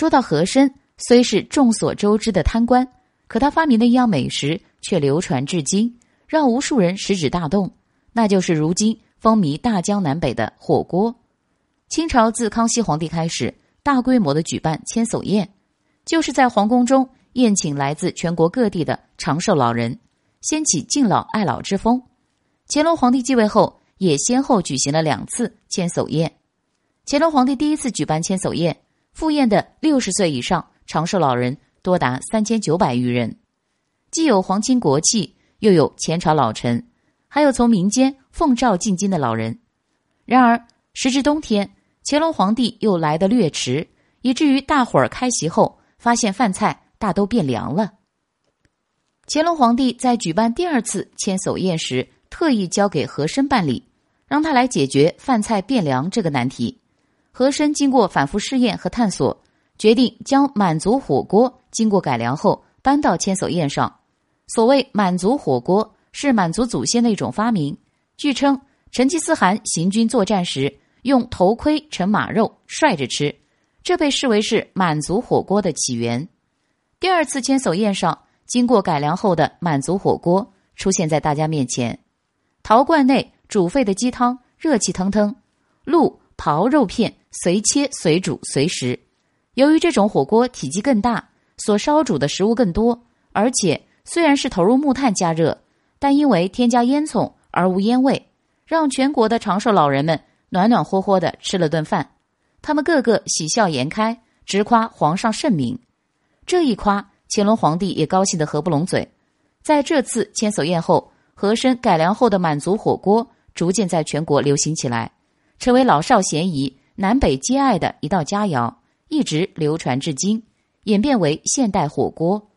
说到和珅，虽是众所周知的贪官，可他发明的一样美食却流传至今，让无数人食指大动，那就是如今风靡大江南北的火锅。清朝自康熙皇帝开始，大规模的举办千叟宴，就是在皇宫中宴请来自全国各地的长寿老人，掀起敬老爱老之风。乾隆皇帝继位后，也先后举行了两次千叟宴。乾隆皇帝第一次举办千叟宴，赴宴的六十岁以上长寿老人多达三千九百余人，既有皇亲国戚，又有前朝老臣，还有从民间奉诏进京的老人。然而时至冬天，乾隆皇帝又来得略迟，以至于大伙儿开席后发现饭菜大都变凉了。乾隆皇帝在举办第二次千叟宴时，特意交给和珅办理，让他来解决饭菜变凉这个难题。和珅经过反复试验和探索，决定将满族火锅经过改良后搬到千叟宴上。所谓满族火锅，是满族祖先的一种发明。据称，成吉思汗行军作战时用头盔盛马肉涮着吃，这被视为是满族火锅的起源。第二次千叟宴上，经过改良后的满族火锅出现在大家面前。陶罐内煮沸的鸡汤热气腾腾，鹿刨肉片随切随煮随食。由于这种火锅体积更大，所烧煮的食物更多，而且虽然是投入木炭加热，但因为添加烟囱而无烟味，让全国的长寿老人们暖暖和和的吃了顿饭。他们个个喜笑颜开，直夸皇上圣明。这一夸，乾隆皇帝也高兴得合不拢嘴。在这次千叟宴后。和珅改良后的满族火锅逐渐在全国流行起来，成为老少咸宜、南北皆爱的一道佳肴，一直流传至今，演变为现代火锅。